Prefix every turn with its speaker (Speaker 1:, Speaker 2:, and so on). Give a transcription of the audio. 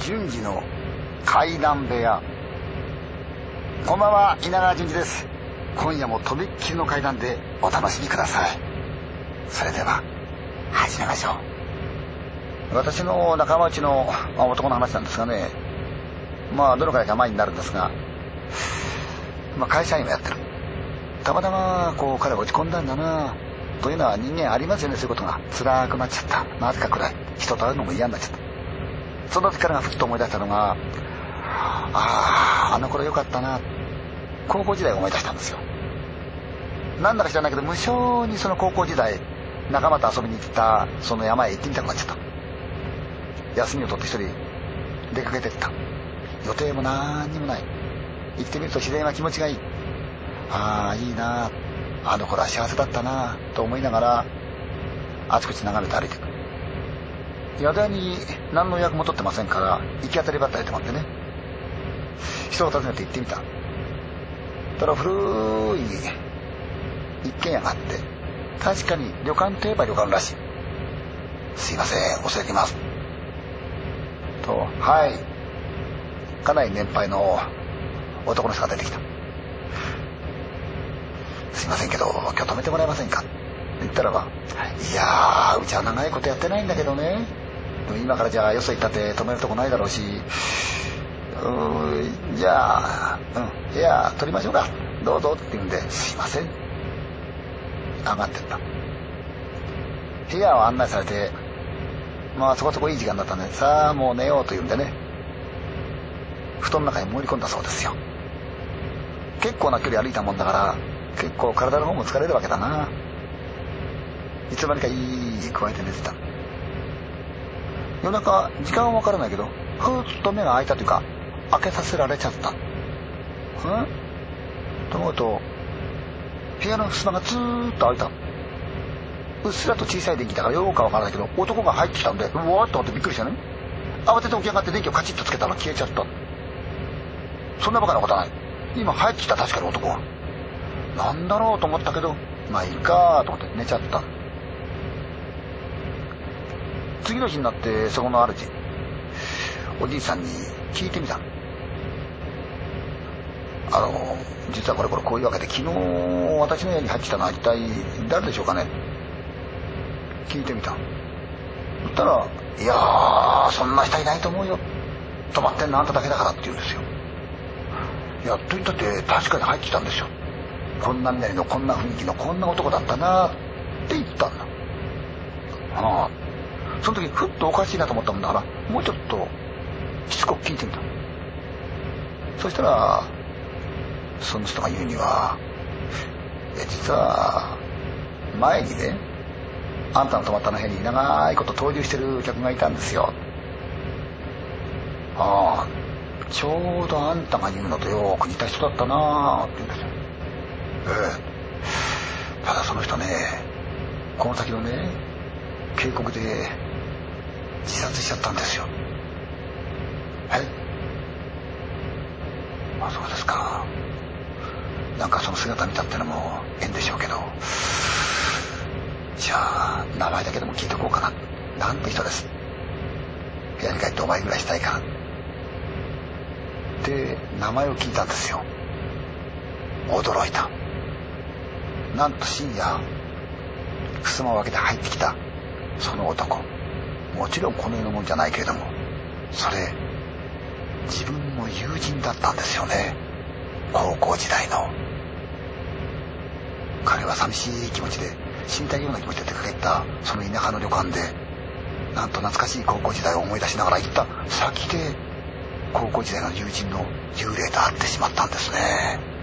Speaker 1: 順次の階段部屋。こんばんは稲川淳二です。今夜もとびっきりの階段でお楽しみください。それでは始めましょう。私の仲間内の男の話なんですがね。まあどのくらいか前になるんですが、まあ、会社員をやってる。たまたまこう彼落ち込んだんだな。というのは人間ありますよね。そういうことが辛くなっちゃった。なぜかくらい人と会うのも嫌になっちゃった。その時からふっと思い出したのがあああの頃よかったな。高校時代を思い出したんですよ。なんだか知らないけど無性にその高校時代仲間と遊びに行ったその山へ行ってみたくなっちゃった。休みを取って一人出かけてった。予定も何にもない。行ってみると自然は気持ちがいい。ああいいな。あの頃は幸せだったな。と思いながらあちこち眺めて歩いていく宿屋に何の予約も取ってませんから行き当たりばったりと思ってね。人を訪ねて行ってみた。ただ古い一軒家があって確かに旅館といえば旅館らしい。すいません恐れ入ります。とはい。かなり年配の男の人が出てきた。すいませんけど今日泊めてもらえませんか？って言ったらばいやーうちは長いことやってないんだけどね。今からじゃあよそ行ったって泊めるとこないだろうしうんじゃあ、うん、部屋取りましょうか。どうぞって言うんですいません。上がってった。部屋を案内されてまあそこそこいい時間だったんでさあもう寝ようと言うんでね。布団の中に潜り込んだそうですよ。結構な距離歩いたもんだから結構体の方も疲れるわけだな。いつの間にかいい加えて寝てた。夜中時間は分からないけどふーっと目が開いたというか開けさせられちゃった。うん？と思うと部屋の襖がずーっと開いた。うっすらと小さい電気だからよくか分からないけど男が入ってきたんでうわーっと思ってびっくりしたね。慌てて起き上がって電気をカチッとつけたら消えちゃった。そんなバカなことはない。今入ってきた確かに男がなんだろうと思ったけどまあいいかと思って寝ちゃった。次の日になってそこの主おじいさんに聞いてみた。あの実はこれこれこういうわけで昨日私の家に入ってきたのは一体誰でしょうかね。聞いてみた。そしたら「いやーそんな人いないと思うよ。泊まってんのあんただけだから」って言うんですよ。いやと言ったって確かに入ってきたんですよ。こんなみなりのこんな雰囲気のこんな男だったなって言ったんだ。ああ。その時ふっとおかしいなと思ったもんだからもうちょっとしつこく聞いてみた。そしたらその人が言うにはいや実は前にねあんたの泊まったの部屋に長いこと登場してる客がいたんですよ。ああちょうどあんたが言うのとよく似た人だったなあって言うんですよ。ええ。ただその人ねこの先のね渓谷で自殺しちゃったんですよ。え？あそうですか。なんかその姿見たってのも縁でしょうけど。じゃあ名前だけでも聞いとこうかな。なんて人です。部屋に帰ってお前ぐらいしたいから。で名前を聞いたんですよ。驚いた。なんと深夜襖を開けて入ってきたその男。もちろんこの世のもんじゃないけれどもそれ自分の友人だったんですよね。高校時代の。彼は寂しい気持ちで死にたいような気持ちで出かけたその田舎の旅館でなんと懐かしい高校時代を思い出しながら行った先で高校時代の友人の幽霊と会ってしまったんですね。